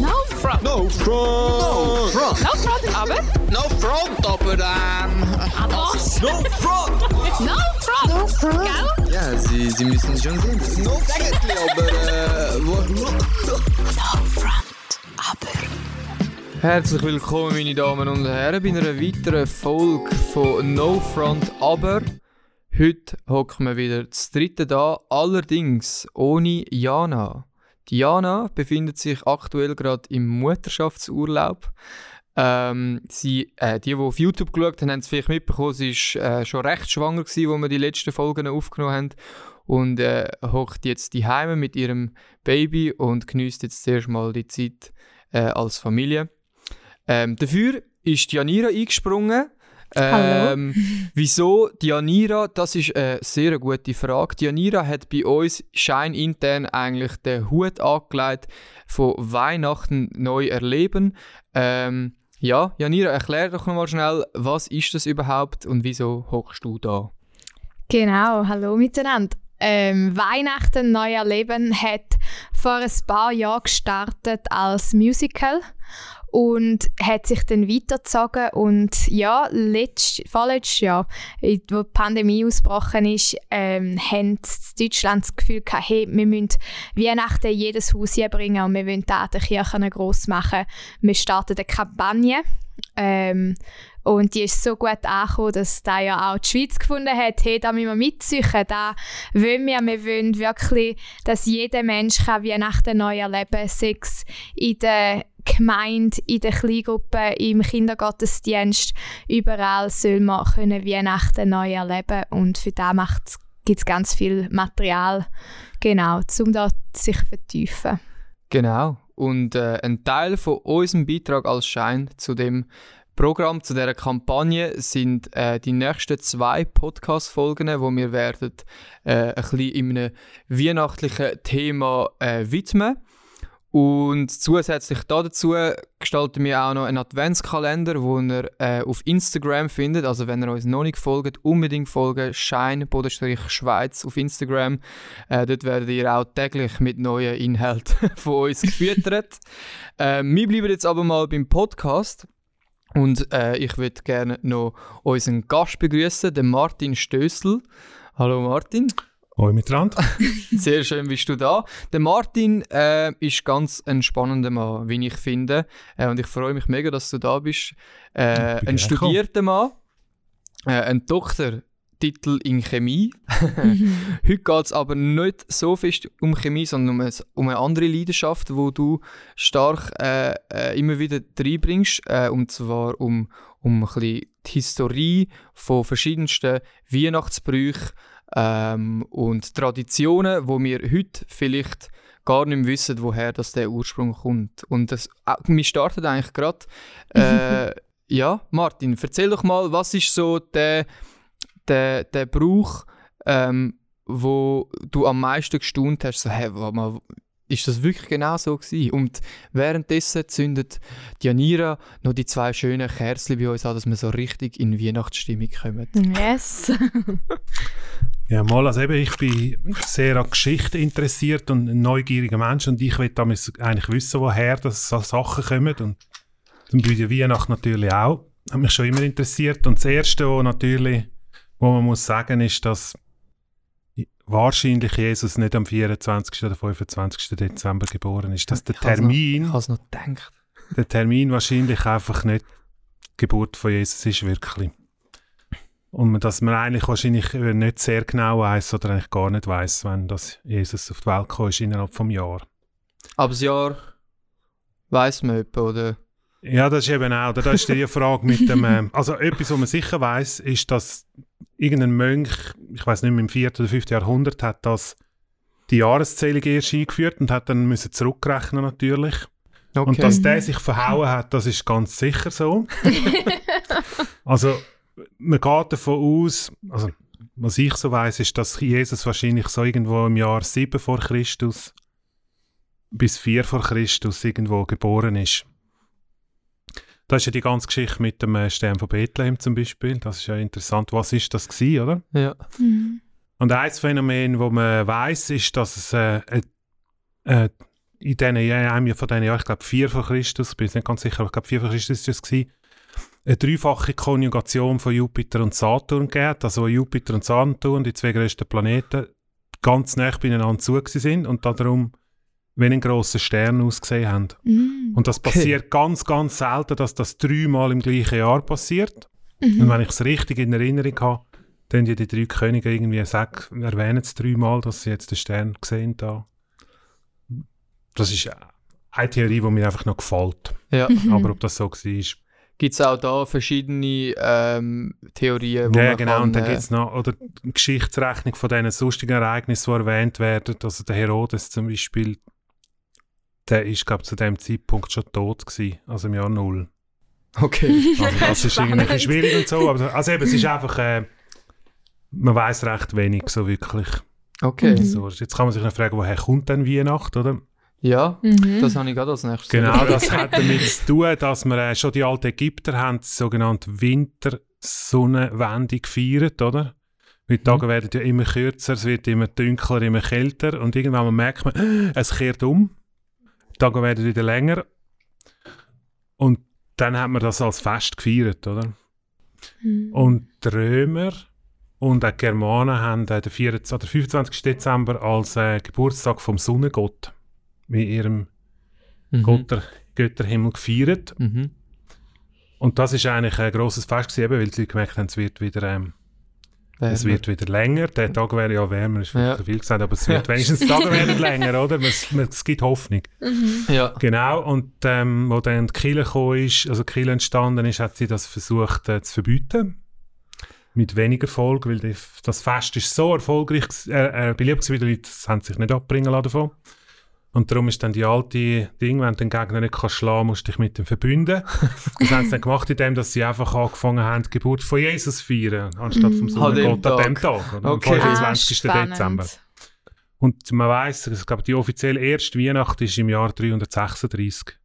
No front. No front! No front! No front, aber. No front, aber ähm... Aber. No front! No front. No front. Gell? Ja, Sie, Sie müssen schon sehen, das ist no eigentlich, aber äh... No, No front, aber. Herzlich willkommen, meine Damen und Herren, bei einer weiteren Folge von No Front Aber. Heute hocken wir wieder das dritte da, allerdings ohne Jana. Die Jana befindet sich aktuell gerade im Mutterschaftsurlaub. Ähm, sie, äh, die, die auf YouTube geschaut haben, haben es vielleicht mitbekommen, sie war äh, schon recht schwanger, wo wir die letzten Folgen aufgenommen haben. Und äh, hockt jetzt die Heime mit ihrem Baby und genießt jetzt zuerst mal die Zeit äh, als Familie. Ähm, dafür ist Janira eingesprungen. Ähm, wieso Janira? Das ist eine sehr gute Frage. Janira hat bei uns scheinintern eigentlich den Hut angelegt von Weihnachten neu erleben. Ähm, ja, Janira, erklär doch nochmal schnell, was ist das überhaupt und wieso hockst du da? Genau, hallo miteinander. Ähm, Weihnachten neu erleben hat vor ein paar Jahren gestartet als Musical und hat sich dann weitergezogen und ja, letzt, vorletztes Jahr, wo die Pandemie ausgebrochen ist, ähm, haben Deutschland das Gefühl gehabt, hey, wir müssen Weihnachten jedes Haus bringen und wir wollen da die Kirchen gross machen. Wir starten eine Kampagne ähm, und die ist so gut angekommen, dass da ja auch die Schweiz gefunden hat, hey, da müssen wir mitziehen, da wollen wir, wir wollen wirklich, dass jeder Mensch kann Weihnachten neu erleben kann, sei es in der Gemeinde, in der Kleingruppe, im Kindergottesdienst, überall soll man können Weihnachten neu erleben und für das gibt es ganz viel Material, genau, um da sich zu vertiefen. Genau. Und äh, ein Teil von unserem Beitrag als Schein zu dem Programm, zu dieser Kampagne, sind äh, die nächsten zwei Podcast-Folgen, wo wir werden äh, ein bisschen in einem weihnachtlichen Thema äh, widmen. Und zusätzlich dazu gestalten wir auch noch einen Adventskalender, den ihr äh, auf Instagram findet. Also wenn ihr uns noch nicht folgt, unbedingt folgen. Schein-Schweiz auf Instagram. Äh, dort werdet ihr auch täglich mit neuen Inhalten von uns gefüttert. äh, wir bleiben jetzt aber mal beim Podcast. Und äh, ich würde gerne noch unseren Gast begrüßen, den Martin Stößel. Hallo Martin. Hoi miteinander. Sehr schön bist du da. Der Martin äh, ist ganz ein spannender Mann, wie ich finde. Äh, und ich freue mich mega, dass du da bist. Äh, ein studierter Mann, äh, ein Doktortitel in Chemie. Heute geht es aber nicht so fest um Chemie, sondern um, eine, um eine andere Leidenschaft, wo du stark äh, äh, immer wieder reinbringst. Äh, und zwar um, um ein bisschen die Historie von verschiedensten Weihnachtsbrüchen ähm, und Traditionen, wo wir heute vielleicht gar nicht mehr wissen, woher das der Ursprung kommt. Und das, äh, wir starten eigentlich gerade. Äh, ja, Martin, erzähl doch mal, was ist so der, der, der Brauch, ähm, wo du am meisten gestaunt hast, so, hey, warte mal, ist das wirklich genau so gewesen? Und währenddessen zündet Janira noch die zwei schönen Kerzen bei uns an, dass wir so richtig in Weihnachtsstimmung kommen. Yes. Ja, mal, also eben, ich bin sehr an Geschichte interessiert und ein neugieriger Mensch und ich will damals eigentlich wissen, woher das so Sachen kommen und dann bei der Weihnacht natürlich auch. Hat mich schon immer interessiert und das Erste, was natürlich, wo man muss sagen, ist, dass wahrscheinlich Jesus nicht am 24. oder 25. Dezember geboren ist. Dass der Termin, Ich habe es noch gedacht. der Termin wahrscheinlich einfach nicht die Geburt von Jesus ist wirklich. Und dass man eigentlich wahrscheinlich nicht sehr genau weiß oder eigentlich gar nicht weiß, wenn das Jesus auf die Welt gekommen ist innerhalb vom Jahr. Aber das Jahr weiß man etwa, oder? Ja, das ist eben auch, da ist die Frage mit dem, ähm, also etwas, was man sicher weiß, ist, dass irgendein Mönch, ich weiß nicht mehr, im 4. oder 5. Jahrhundert, hat das die Jahreszählung erst eingeführt und hat dann müssen zurückrechnen natürlich. Okay. Und dass der sich verhauen hat, das ist ganz sicher so. also man geht davon aus, also was ich so weiß, ist, dass Jesus wahrscheinlich so irgendwo im Jahr 7 vor Christus bis 4 vor Christus irgendwo geboren ist. Da ist ja die ganze Geschichte mit dem äh, Stern von Bethlehem zum Beispiel. Das ist ja interessant. Was ist das gewesen, oder? Ja. Mhm. Und ein Phänomen, wo man weiß, ist, dass es äh, äh, äh, in diesen Jahren, von diesen Jahren, ich glaube vier vor Christus, bin nicht ganz sicher, aber ich glaube vier vor Christus ist das gewesen, eine dreifache Konjugation von Jupiter und Saturn gegeben, also wo Jupiter und Saturn, die zwei grössten Planeten, ganz nah beieinander zu sind und darum wie ein grosser Stern ausgesehen haben. Mm. Und das passiert ganz, ganz selten, dass das dreimal im gleichen Jahr passiert. Und wenn ich es richtig in Erinnerung habe, dann die, die drei Könige irgendwie sagen, erwähnen es dreimal, dass sie jetzt den Stern gesehen da. Das ist eine Theorie, die mir einfach noch gefällt. Ja. Aber ob das so war, Gibt es auch da verschiedene ähm, Theorien? wo Ja, man genau. kann, und dann äh, gibt es noch oder die Geschichtsrechnung von diesen sonstigen Ereignissen, die erwähnt werden. Also der Herodes zum Beispiel, der ist, glaube zu dem Zeitpunkt schon tot gewesen, also im Jahr Null. Okay. Also das ist irgendwie schwierig und so. Aber, also eben, es ist einfach, äh, man weiß recht wenig so wirklich. Okay. So, jetzt kann man sich noch fragen, woher kommt denn Weihnacht, oder? Ja, Mhm. das habe ich gerade als nächstes. Genau, das hat damit zu tun, dass wir äh, schon die alten Ägypter haben die sogenannte Wintersonnenwende gefeiert, oder? Weil die Tage werden ja immer kürzer, es wird immer dunkler, immer kälter und irgendwann merkt man, es kehrt um. Die Tage werden wieder länger und dann hat man das als Fest gefeiert, oder? Mhm. Und die Römer und auch die Germanen haben äh, den 24, oder 25. Dezember als äh, Geburtstag vom Sonnengott mit ihrem Mhm. Götter, Götterhimmel gefeiert. Mhm. Und das ist eigentlich ein grosses Fest gewesen, eben, weil die Leute gemerkt haben, es wird wieder, ähm, es wird wieder länger. Der Tag wäre ja wärmer, ist Ja. ja. viel gesagt, aber es wird wenigstens die Tage werden länger, oder? Es, es gibt Hoffnung. Ja. Genau, und ähm, wo dann die Kirche gekommen ist, also die Kirche entstanden ist, hat sie das versucht äh, zu verbieten. Mit weniger Erfolg, weil die, das Fest ist so erfolgreich, äh, äh, beliebt gewesen, wie die Leute haben sich nicht abbringen lassen davon. Und darum ist dann die alte Ding, wenn du den Gegner nicht kannst schlagen musst du dich mit dem verbünden. Das haben sie dann gemacht, indem dass sie einfach angefangen haben, die Geburt von Jesus zu feiern, anstatt vom dem Sonnengott an dem Tag. Tag. Oder? Am Okay. Ah, 25. Dezember. spannend. Und man weiß, ich glaube, die offizielle erste Weihnacht ist im Jahr 336.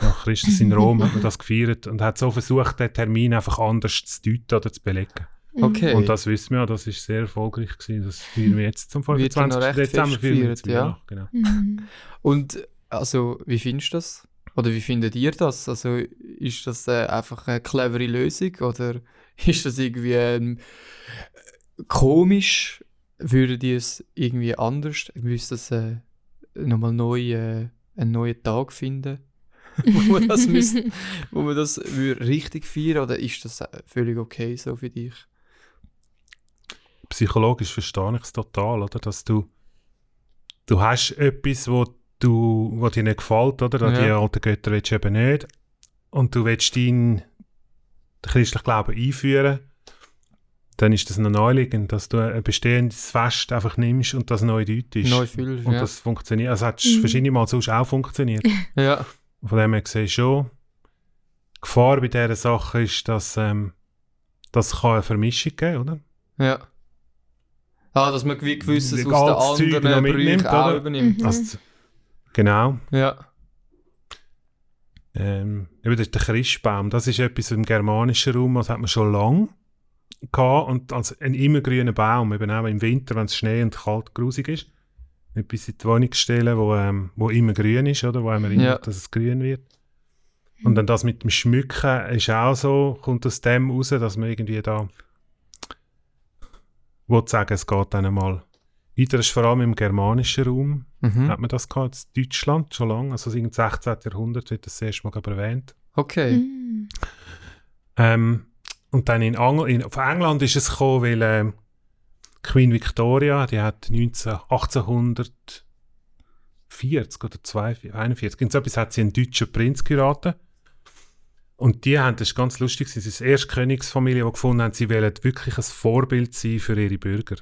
Nach Christus in Rom hat man das gefeiert und hat so versucht, den Termin einfach anders zu deuten oder zu belegen. Okay. Und das wissen wir ja, das ist sehr erfolgreich gewesen. Das feiern wir jetzt zum Wird ja noch 25. recht Dezember. gefeiert, ja. Genau. Mhm. Und also, wie findest du das? Oder wie findet ihr das? Also, ist das äh, einfach eine clevere Lösung oder ist das irgendwie ähm, komisch? Würdet ihr es irgendwie anders? Müsste es äh, nochmal neu, äh, einen neuen Tag finden? wo man das, müsst, wo man das würde richtig feiern oder ist das äh, völlig okay so für dich? Psychologisch verstehe ich es total, oder? Dass du, du hast etwas, wo, du, wo dir nicht gefällt, oder? An Ja. Die alten Götter willst du eben nicht. Und du willst deinen christlichen Glauben einführen. Dann ist das noch naheliegend, dass du ein bestehendes Fest einfach nimmst und das neu deutest. Neu fühlst, und ja. das funktioniert. Also hat Mhm. verschiedene Mal sonst auch funktioniert. Ja, Von dem her gesehen schon. Die Gefahr bei dieser Sache ist, dass ähm, das kann eine Vermischung geben, oder? ja. Ah, dass man gew- gewisses Wie aus den anderen noch mitnimmt, Brüchen auch oder? übernimmt. Mhm. Also, genau. Ja. Ähm, eben das ist der Christbaum, das ist etwas im germanischen Raum, das hat man schon lange gehabt und als ein immergrüner Baum, eben auch im Winter, wenn es Schnee und kalt grusig ist, etwas in die Wohnung stellen, wo, ähm, wo immer grün ist, oder, wo einem erinnert, Ja. dass es grün wird. Und dann das mit dem Schmücken ist auch so, kommt aus dem raus, dass man irgendwie da will sagen, es geht dann mal weiter, das ist vor allem im germanischen Raum, Mhm. hat man das gehabt, in Deutschland schon lange, also im 16. Jahrhundert wird das erste Mal erwähnt. Okay. Mhm. Ähm, und dann in, Angl in auf England ist es gekommen, weil ähm, Queen Victoria, die hat 19, 1840 oder 42, 41, irgend so etwas hat sie einen deutschen Prinz geheiratet. Und die haben, das ist ganz lustig, sie sind die erste Königsfamilie, die gefunden haben, sie wollen wirklich ein Vorbild sein für ihre Bürger.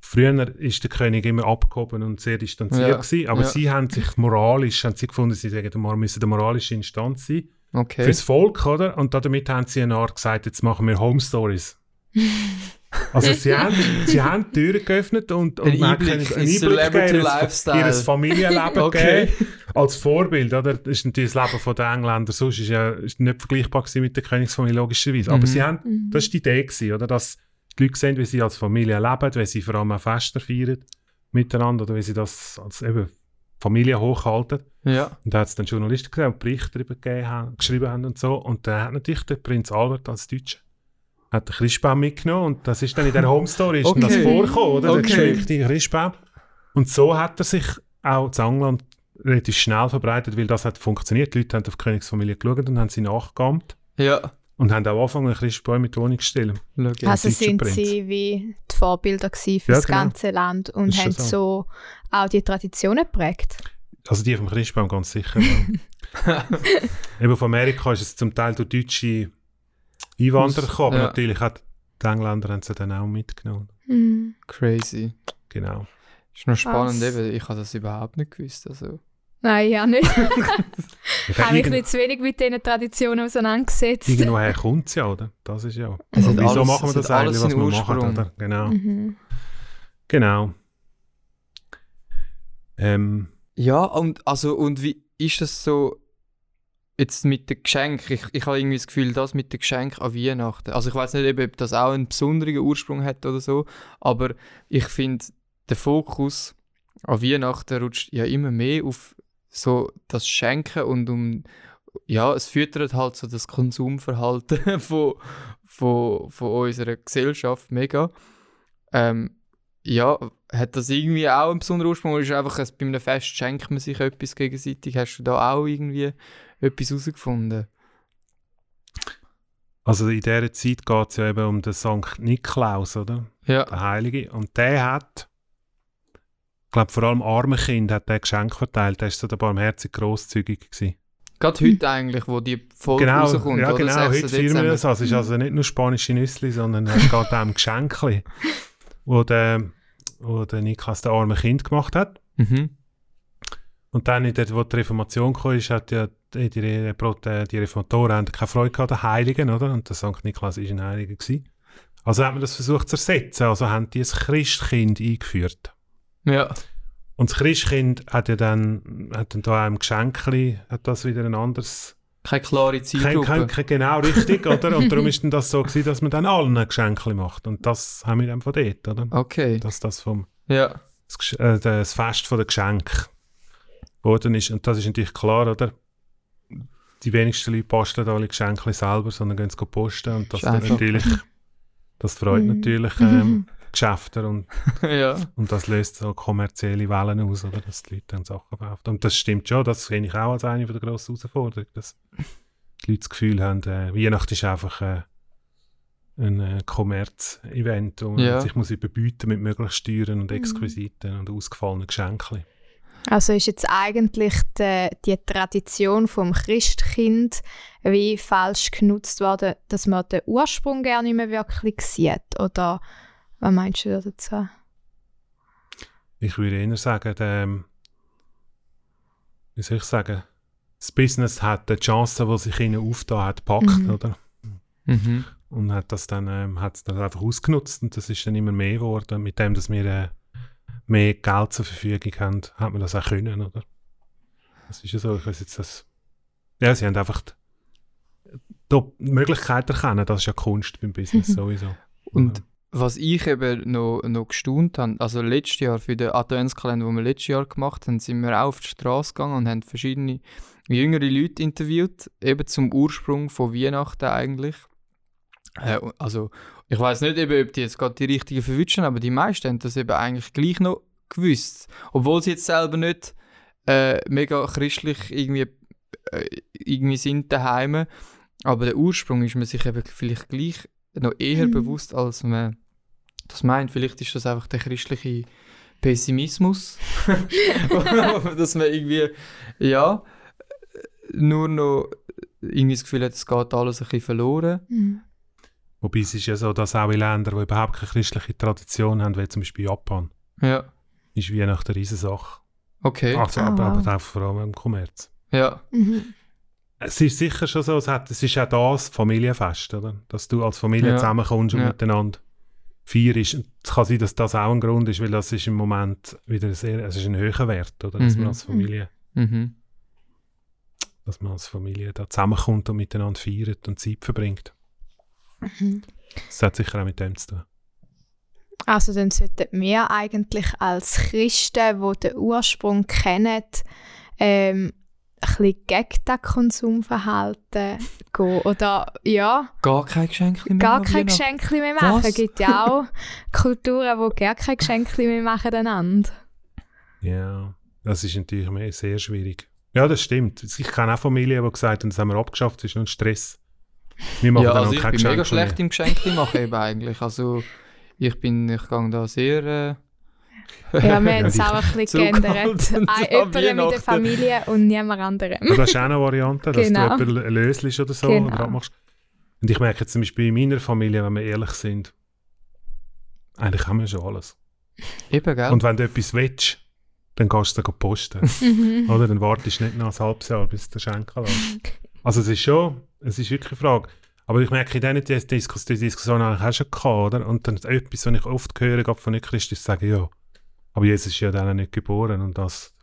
Früher ist der König immer abgehoben und sehr distanziert Ja, gewesen, aber ja. sie haben sich moralisch, haben sie gefunden, sie sagen, wir müssen eine moralische Instanz sein Okay. fürs Volk, oder? Und damit haben sie eine Art gesagt, jetzt machen wir Home Stories. also sie haben, sie haben die Türen geöffnet und, und Ein man hat Einblick Celebrity geben, Lifestyle. Ihr Familienleben Okay. gegeben, als Vorbild, oder? Das ist natürlich das Leben der Engländer, sonst ist ja ist nicht vergleichbar mit der Königsfamilie, logischerweise. Aber Mhm. sie haben, Mhm. das war die Idee, gewesen, oder? Dass die Leute sehen, wie sie als Familie leben, wie sie vor allem auch Feste feiern miteinander, oder wie sie das als eben Familie hochhalten. Ja. Und da hat es dann Journalisten gesehen, die Berichte darüber gegeben haben, geschrieben haben und so. Und dann hat natürlich der Prinz Albert als Deutscher hat den Christbaum mitgenommen und das ist dann in der Home Story ist dann das Okay. vorgekommen, oder? Der Okay. geschmückte Christbaum. Und so hat er sich auch in England relativ schnell verbreitet, weil das hat funktioniert. Die Leute haben auf die Königsfamilie geschaut und haben sie nachgeahmt Ja. und haben auch angefangen, einen Christbaum mit Wohnung zu stellen. Also sind Prinz. sie wie die Vorbilder gewesen für Ja, das genau. ganze Land und Ist haben schon so. auch die Traditionen geprägt. Also die vom Christbaum ganz sicher. Eben von Amerika ist es zum Teil durch deutsche Einwanderer Aus- gekommen, aber ja. natürlich hat die Engländer haben sie dann auch mitgenommen. Mhm. Crazy. Genau. Ist noch spannend, eben. Ich habe das überhaupt nicht gewusst. Also. Nein, ja nicht. Ich habe mich nicht zu wenig mit diesen Traditionen auseinandergesetzt. Irgendwoher kommt es ja, oder? Das ist ja. Es hat Wieso alles- machen wir es das eigentlich, was wir machen, Ursprung. oder? Genau. Mhm. Genau. Ähm, Ja, und, also, und wie ist das so jetzt mit den Geschenken? Ich, ich habe irgendwie das Gefühl, das mit den Geschenken an Weihnachten. Also ich weiß nicht, ob das auch einen besonderen Ursprung hat oder so, aber ich finde, der Fokus an Weihnachten rutscht ja immer mehr auf so das Schenken und um ja, es füttert halt so das Konsumverhalten von, von, von unserer Gesellschaft mega. Ähm, ja, hat das irgendwie auch einen besonderen Ursprung? Oder ist einfach, ein- bei einem Fest schenkt man sich etwas gegenseitig? Hast du da auch irgendwie etwas herausgefunden? also in dieser Zeit geht es ja eben um den Sankt Niklaus, oder? Ja, Der Heilige. Und der hat, ich glaube vor allem armen Kindern hat der Geschenk verteilt. Der war so der barmherzig grosszügig gewesen. gerade heute eigentlich, wo die Folge Genau, rauskommt. ja, genau. Heute 6. feiern wir das. Also, es ist also nicht nur spanische Nüssli, sondern es geht auch um Geschenke, wo der, wo der Niklas der arme Kind gemacht hat. Mhm. Und dann, in der, wo die Reformation kam, ist, hat ja die, die, die, Reformatoren haben keine Freude gehabt, den Heiligen, oder? Und der St. Niklas war ein Heiliger. Gewesen. Also hat man das versucht zu ersetzen. Also haben die ein Christkind eingeführt. Ja, Und das Christkind hat ja dann, hat dann da einem Geschenkli, hat das wieder ein anderes, keine klare kein, Zielgruppe. kein, kein, genau richtig, oder? Und darum ist dann das so gewesen, dass man dann allen ein Geschenkli macht. Und das haben wir dann von dort, oder? Okay, Dass das vom, ja. das, äh, das Fest von der Geschenk geworden ist. Und das ist natürlich klar, oder? Die wenigsten Leute posten alle Geschenke selber, sondern gehen es posten. Und das, natürlich, das freut Mhm. natürlich ähm, Geschäfte und, ja. und das löst so kommerzielle Wellen aus, oder? dass die Leute dann Sachen kaufen. Und das stimmt schon, das sehe ich auch als eine der grossen Herausforderungen, dass die Leute das Gefühl haben, äh, Weihnachten ist einfach äh, ein äh, Kommerz-Event, man Ja. sich muss überbieten mit möglichst teuren Mhm. und exquisiten und ausgefallenen Geschenken. Also ist jetzt eigentlich die, die Tradition vom Christkind wie falsch genutzt worden, dass man den Ursprung gar nicht mehr wirklich sieht? Oder was meinst du da dazu? Ich würde eher sagen, ähm, wie soll ich sagen, das Business hat die Chance, die sich ihnen aufgetan hat, gepackt, Mhm. oder? Mhm. Und hat das dann ähm, hat's das einfach ausgenutzt und das ist dann immer mehr geworden. Mit dem, dass wir äh, mehr Geld zur Verfügung haben, hat man das auch können, oder? Das ist ja so, ich weiß jetzt das... Ja, sie haben einfach die, die Möglichkeit erkennen, das ist ja Kunst beim Business sowieso. Und was ich eben noch, noch gestaunt habe, also letztes Jahr für den Adventskalender, den wir letztes Jahr gemacht haben, sind wir auch auf die Straße gegangen und haben verschiedene jüngere Leute interviewt, eben zum Ursprung von Weihnachten eigentlich. Äh, also ich weiß nicht, eben, ob die jetzt gerade die richtigen verwünschen, aber die meisten haben das eben eigentlich gleich noch gewusst, obwohl sie jetzt selber nicht äh, mega christlich irgendwie, äh, irgendwie sind daheim, aber der Ursprung ist man sich eben vielleicht gleich noch eher Mhm. bewusst, als man das meint. Vielleicht ist das einfach der christliche Pessimismus, dass man irgendwie, ja, nur noch irgendwie das Gefühl hat, es geht alles ein bisschen verloren. Mhm. Wobei es ist ja so, dass auch in Ländern, die überhaupt keine christliche Tradition haben, wie zum Beispiel Japan, Ja, ist Weihnachten eine Riesensache. okay. Also, Ah, aber, wow. aber auch vor allem im Kommerz. Ja, Mhm. Es ist sicher schon so, es, hat, es ist auch das Familienfest, oder? Dass du als Familie Ja. zusammenkommst und Ja. miteinander feierst. Und Es kann sein, dass das auch ein Grund ist, weil das ist im Moment wieder sehr, es ist ein höherer Wert, oder? Dass Mhm. man als Familie, mhm. dass man als Familie da zusammenkommt und miteinander feiert und Zeit verbringt. Mhm. Das hat sicher auch mit dem zu tun. Also dann sollten wir eigentlich als Christen, die den Ursprung kennen, ähm, bisschen gegen das Konsumverhalten gehen. Oder ja, Gar kein Geschenk mehr. gar kein? Geschenk mehr machen. Es gibt ja auch Kulturen, die gar kein Geschenk mehr machen einander. Ja, das ist natürlich sehr schwierig. Ja, das stimmt. Ich kenne auch Familien, die gesagt haben, das haben wir abgeschafft, das ist nur ein Stress. Wir machen Ja, dann also auch ich bin mega Geschenk schlecht mehr. im Geschenke machen eben eigentlich. Also ich bin, ich gehe da sehr... Äh, Ja, wir haben es auch ein bisschen geändert. Jemand mit der. Familie und niemand anderem. Aber das ist auch eine Variante, dass Genau. du jemanden löslich oder so Genau. oder abmachst. Und ich merke jetzt zum Beispiel in meiner Familie, wenn wir ehrlich sind, eigentlich haben wir schon alles. eben, gell? Und wenn du etwas willst, dann gehst du es posten. Mhm. oder? Dann wartest du nicht noch ein halbes Jahr, bis du den Schenkel hast. Also es ist schon, es ist wirklich eine Frage. Aber ich merke, in diesen Dis- Diskus die Diskussion habe ich auch schon gehabt, oder? Und dann etwas, was ich oft höre, gerade von Nicht-Christen, ist sagen, ja, aber Jesus ist ja dann nicht geboren und das,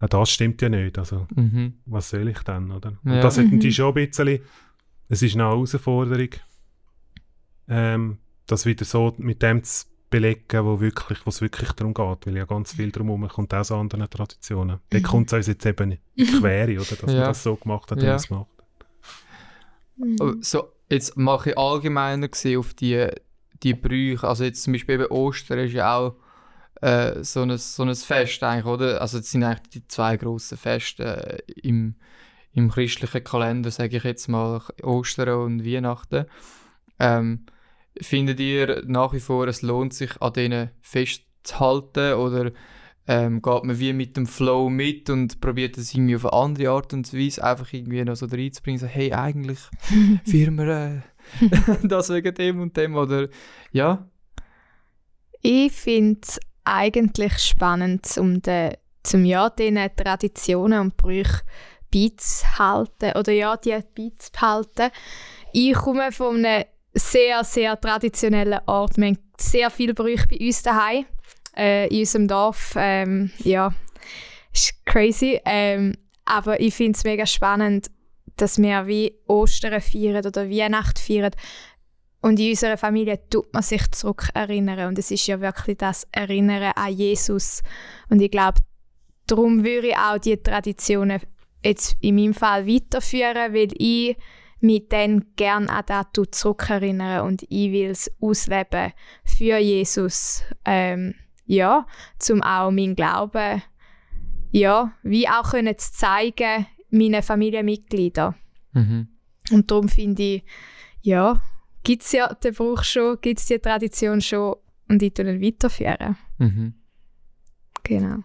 auch das stimmt ja nicht. Also mhm. was soll ich dann, oder? Und Ja. das hätten die Mhm. schon ein bisschen, es ist eine Herausforderung, ähm, das wieder so mit dem zu belegen, wo wirklich, wo es wirklich darum geht, weil ja ganz viel darum herum kommt aus anderen Traditionen. Da Mhm. kommt es uns jetzt eben in die Quere, oder? Dass man Ja. das so gemacht hat, wie Ja. man es macht. Aber So, jetzt mache ich allgemeiner gesehen auf die, die Brüche. Also jetzt zum Beispiel eben Ostern ist ja auch äh, so, ein, so ein Fest eigentlich, oder? Also das sind eigentlich die zwei grossen Feste äh, im, im christlichen Kalender, sage ich jetzt mal, Ostern und Weihnachten. Ähm, findet ihr nach wie vor, es lohnt sich, an denen festzuhalten oder ähm, geht man wie mit dem Flow mit und probiert es irgendwie auf eine andere Art und Weise einfach irgendwie noch so reinzubringen, so hey, eigentlich wir äh, das wegen dem und dem oder ja, Ich finde es eigentlich spannend, um de, zum ja diesen Traditionen und Brüchen beizuhalten oder ja, die beizubehalten. Ich komme von einem sehr, sehr traditionellen Ort. Wir haben sehr viele Brüche bei uns daheim, äh, in unserem Dorf. Ähm, ja, ist crazy. Ähm, aber ich finde es mega spannend, dass wir wie Ostern feiern oder Weihnachten feiern. Und in unserer Familie tut man sich zurück erinnern. Und es ist ja wirklich das Erinnern an Jesus. Und ich glaube, darum würde ich auch die Traditionen jetzt in meinem Fall weiterführen, weil ich mich dann gerne an das zurückerinnere und ich will es ausleben für Jesus. Ähm, ja, zum auch meinen Glauben, ja, wie auch können zu zeigen, meinen Familienmitgliedern. mhm. Und darum finde ich, ja, gibt es ja den Brauch schon, gibt es die Tradition schon und ich tue ihn weiterführen. Mhm. Genau.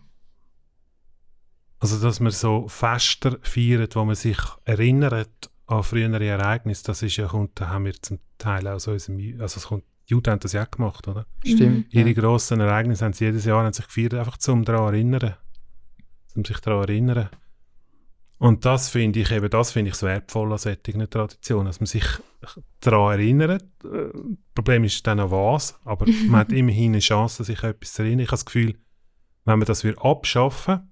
Also, dass man so Fester feiert, wo man sich erinnert an frühere Ereignisse, das ist ja, kommt, da haben wir zum Teil auch so unserem, also es kommt, die Juden haben das ja auch gemacht, oder? stimmt. Ihre Ja. grossen Ereignisse haben sie jedes Jahr haben sich gefeiert, einfach zum daran erinnern. Um sich daran erinnern. Und das finde ich eben, das finde ich das Wertvolle an solchen Traditionen, dass man sich daran erinnert. Äh, Problem ist dann an was, aber man hat immerhin eine Chance, sich an etwas zu erinnern. Ich habe das Gefühl, wenn man das würde abschaffen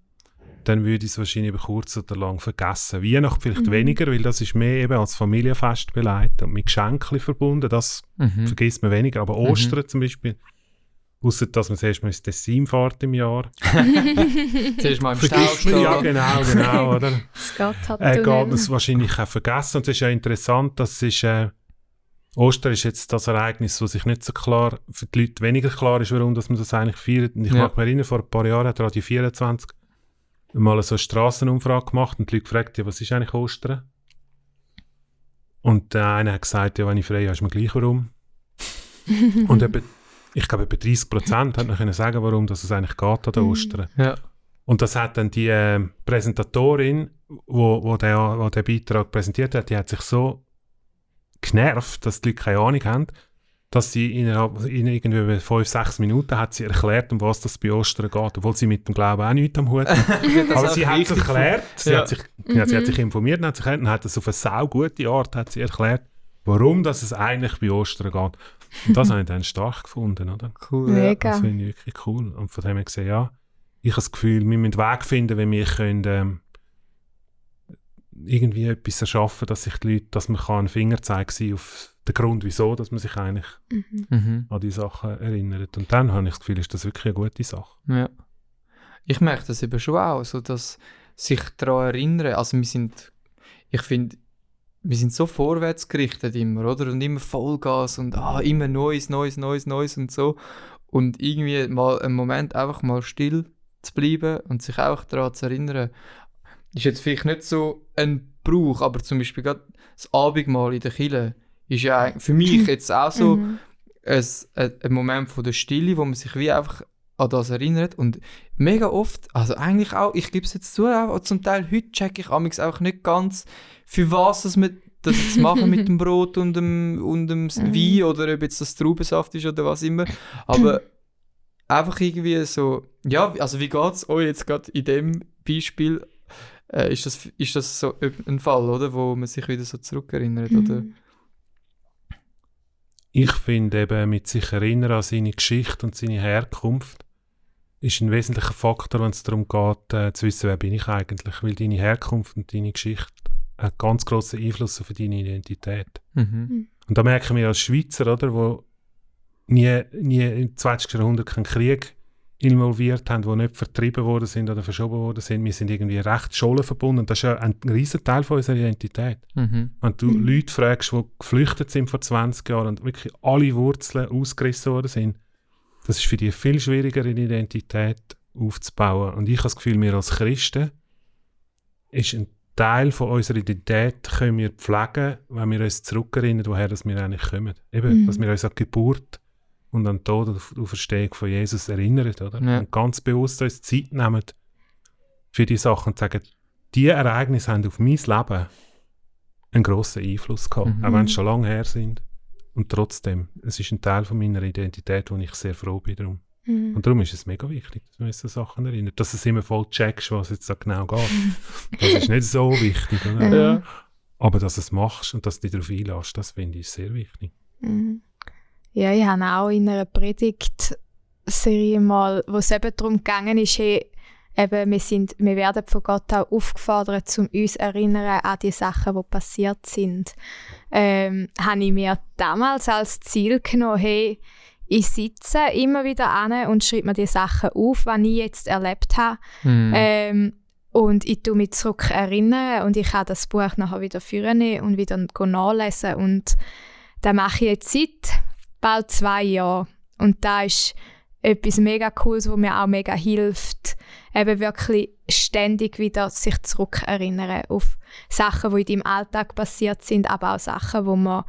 dann würde ich es wahrscheinlich über kurz oder lang vergessen. Weihnachten vielleicht Mhm. weniger, weil das ist mehr eben als Familienfest beleidigt und mit Geschenken verbunden. Das Mhm. vergisst man weniger. Aber Mhm. Ostern zum Beispiel, Ausser dass man zuerst mal ins Tessin fährt im Jahr. Zuerst mal im Stau ja, genau, genau, oder? Es geht halt Äh, geht es wahrscheinlich auch vergessen. Und es ist ja interessant, dass es ist, äh, Ostern ist jetzt das Ereignis, wo sich nicht so klar, für die Leute weniger klar ist, warum dass man das eigentlich feiert. Und ich Ja. mag mich erinnern, vor ein paar Jahren hat Radio 24 mal so eine Strassenumfrage gemacht und die Leute gefragt, ja, was ist eigentlich Ostern? Und der eine hat gesagt, ja, wenn ich frei habe, ist mir gleich warum. und etwa, ich glaube, etwa 30 Prozent hat noch können sagen, warum dass es eigentlich geht an den Mhm. Ostern. Ja. Und das hat dann die äh, Präsentatorin, wo, wo, der, wo der Beitrag präsentiert hat, die hat sich so genervt, dass die Leute keine Ahnung haben, dass sie innerhalb in irgendwie fünf, sechs Minuten hat sie erklärt, um was das bei Ostern geht, obwohl sie mit dem Glauben auch nichts am Hut hat. Aber sie hat es erklärt, sie, Ja. hat sich, ja, sie hat Mhm. sich informiert und hat sich und hat es auf eine saugute Art hat sie erklärt, warum das es eigentlich bei Ostern geht. Und das habe ich dann stark gefunden, oder? Cool. Mega. Das finde ich wirklich cool. Und von dem her gesehen, ja, ich habe das Gefühl, wir müssen einen Weg finden, wie wir können, ähm, irgendwie etwas erschaffen dass sich die Leute, dass man kann ein Fingerzeig sein auf der Grund, wieso dass man sich eigentlich Mhm. an die Sachen erinnert. Und dann habe ich das Gefühl, ist das wirklich eine gute Sache. Ja. Ich merke das eben schon auch, so dass sich daran erinnern, also wir sind, ich finde, wir sind so vorwärts gerichtet immer, oder? Und immer Vollgas und ah, immer Neues, Neues, Neues, Neues und so. Und irgendwie mal einen Moment einfach mal still zu bleiben und sich auch daran zu erinnern, ist jetzt vielleicht nicht so ein Brauch, aber zum Beispiel gerade das Abendmahl in der Kirche ist ja für mich jetzt auch so Mhm. ein, ein, ein Moment von der Stille, wo man sich wie einfach an das erinnert und mega oft, also eigentlich auch, ich gebe es jetzt zu, auch zum Teil heute check ich amigs auch nicht ganz, für was das wir das jetzt machen mit dem Brot und dem, und dem Mhm. Wein oder ob jetzt das Traubensaft ist oder was immer, aber einfach irgendwie so, ja, also wie geht es euch jetzt gerade in dem Beispiel, äh, ist, das, ist das so ein Fall, oder, wo man sich wieder so zurückerinnert, oder? Mhm. Ich finde eben, mit sich erinnern an seine Geschichte und seine Herkunft ist ein wesentlicher Faktor, wenn es darum geht, äh, zu wissen, wer bin ich eigentlich. Weil deine Herkunft und deine Geschichte einen ganz grossen Einfluss auf deine Identität. Mhm. Und da merken wir als Schweizer, oder, wo nie, nie im 20. Jahrhundert keinen Krieg involviert haben, die nicht vertrieben worden sind oder verschoben worden sind. Wir sind irgendwie recht Scholen verbunden. Und das ist ja ein riesen Teil von unserer Identität. Mhm. Wenn du Leute fragst, die geflüchtet sind vor 20 Jahren und wirklich alle Wurzeln ausgerissen worden sind, das ist für die viel schwieriger, eine Identität aufzubauen. Und ich habe das Gefühl, wir als Christen ist ein Teil von unserer Identität können wir pflegen, wenn wir uns zurückerinnern, woher das wir eigentlich kommen. Eben, Mhm. dass wir uns an die Geburt und an den Tod und die Auferstehung von Jesus erinnern, oder? Ja. Und ganz bewusst uns Zeit nehmen für die Sachen und sagen, die Ereignisse haben auf mein Leben einen grossen Einfluss gehabt, Mhm. auch wenn sie schon lange her sind. Und trotzdem, es ist ein Teil von meiner Identität, wo ich sehr froh bin darum. Mhm. Und darum ist es mega wichtig, dass man an Sachen erinnert. Dass du es immer voll checkst, was jetzt da genau geht. das ist nicht so wichtig, oder? Ja. Aber dass du es machst und dass du dich darauf einlässt, das finde ich sehr wichtig. Mhm. Ja, ich habe auch in einer Predigtserie mal, wo es eben darum gegangen ist, hey, eben, wir, sind, wir werden von Gott auch aufgefordert, um uns erinnern an die Sachen, die passiert sind. Ähm, habe ich mir damals als Ziel genommen, hey, ich sitze immer wieder an und schreibe mir die Sachen auf, was ich jetzt erlebt habe. Mhm. Ähm, und ich tue mich zurück erinnern und ich kann das Buch nachher wieder führen und wieder nachlesen und das mache ich jetzt seit bald zwei Jahren und da ist etwas mega Cooles, wo mir auch mega hilft, eben wirklich ständig wieder sich zurückerinnern auf Sachen, die in deinem Alltag passiert sind, aber auch Sachen, wo man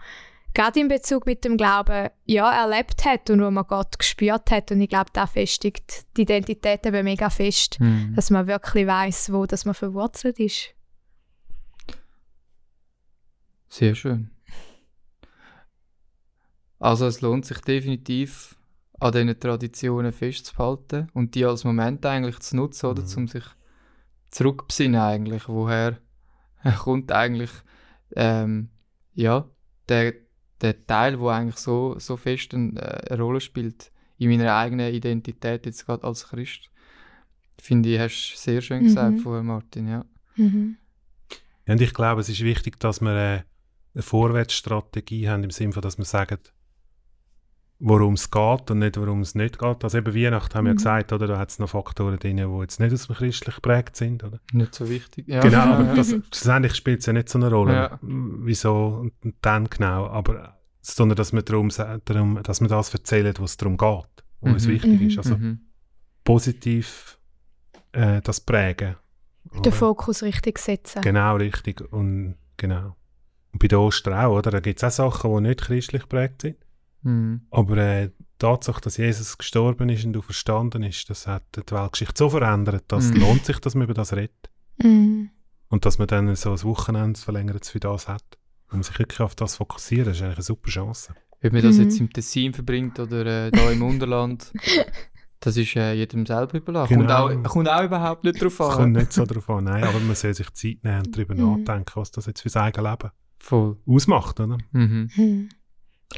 gerade in Bezug mit dem Glauben ja erlebt hat und wo man Gott gespürt hat und ich glaube, da festigt die Identität eben mega fest Mhm. dass man wirklich weiß, wo dass man verwurzelt ist. Sehr schön. Also es lohnt sich definitiv, an diesen Traditionen festzuhalten und die als Moment eigentlich zu nutzen, oder? Mhm. Um sich zurückbesinnen eigentlich, woher kommt eigentlich ähm, ja, der, der Teil, wo eigentlich so, so fest ein, äh, eine Rolle spielt in meiner eigenen Identität jetzt gerade als Christ. Finde ich, hast du sehr schön gesagt Mhm. vorher, Martin, ja. Mhm. Ja, und ich glaube, es ist wichtig, dass wir äh, eine Vorwärtsstrategie haben, im Sinne von, dass wir sagen, worum es geht und nicht, worum es nicht geht. Also eben Weihnachten haben wir ja Mhm. gesagt, oder? Da hat es noch Faktoren drin, die jetzt nicht aus dem christlich geprägt sind, oder? Nicht so wichtig. Ja, genau, aber das, schlussendlich spielt es ja nicht so eine Rolle. Ja. Wieso und dann genau, aber sondern dass wir darum, darum dass wir das erzählen, was es darum geht, was uns Mhm. wichtig Mhm. ist. Also Mhm. positiv äh, das prägen. Den oder? Fokus richtig setzen. Genau, richtig. Und genau. Und bei den Ostern auch, oder? Da gibt es auch Sachen, die nicht christlich geprägt sind. Mhm. Aber äh, die Tatsache, dass Jesus gestorben ist und du verstanden ist, das hat die Weltgeschichte so verändert, dass Mhm. es lohnt sich, dass man über das redet. Mhm. Und dass man dann so ein Wochenende verlängertes für das hat. Und man sich wirklich auf das fokussiert, das ist eigentlich eine super Chance. Ob man das Mhm. jetzt im Tessin verbringt oder äh, da im Unterland, das ist äh, jedem selber überlassen. Genau. Kommt, auch, kommt auch überhaupt nicht drauf Es kommt an. nicht so darauf an, nein, aber man soll sich Zeit nehmen und darüber Mhm. nachdenken, was das jetzt für sein eigenes Leben Voll. ausmacht, oder? Mhm.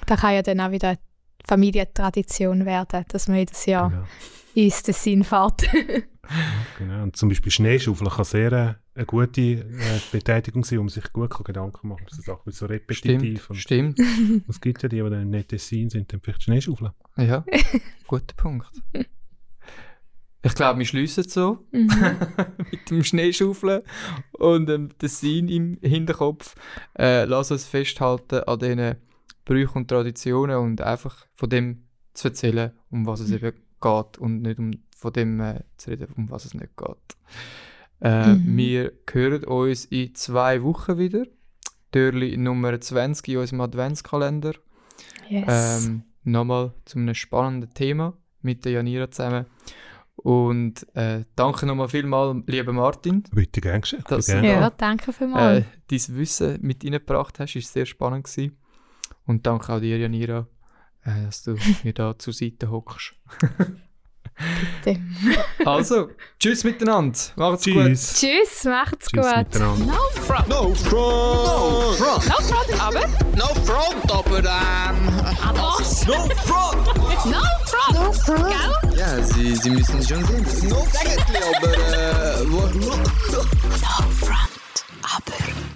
Da kann ja dann auch wieder eine Familientradition werden, dass man jedes Jahr Genau. ins Tessin fährt. genau. Und zum Beispiel Schneeschaufeln kann sehr äh, eine gute äh, Betätigung sein, um sich gut Gedanken zu machen. Das ist auch so repetitiv. Stimmt, und stimmt. Es gibt ja die, die dann nicht Tessin sind, dann vielleicht Schneeschaufeln. Ja, guter Punkt. Ich glaube, wir schliessen so Mhm. mit dem Schneeschaufeln und dem Tessin im Hinterkopf. Äh, lass uns festhalten an diesen Brüchen und Traditionen und einfach von dem zu erzählen, um was es eben geht und nicht um von dem äh, zu reden, um was es nicht geht. Äh, Mhm. Wir hören uns in zwei Wochen wieder. Türli Nummer 20 in unserem Adventskalender. Yes. Ähm, nochmal zu einem spannenden Thema mit der Janira zusammen. Und äh, danke nochmal vielmal, lieber Martin, Bitte gern geschehen. Das- Gerne. ja, danke vielmals. äh, dein Wissen mit reingebracht hast. Ist sehr spannend gewesen. Und danke auch dir, Janira, äh, dass du mir da zur Seite hockst. Bitte. Also, tschüss miteinander. Macht's gut. Tschüss. Tschüss, macht's Tschüss gut. miteinander. No front. No front! No front! No front, aber. No front, aber ähm... Aber. No front! No front. No front! Gell? Ja, Sie, Sie müssen schon sehen, ist no Sägetli, aber äh... No front, aber.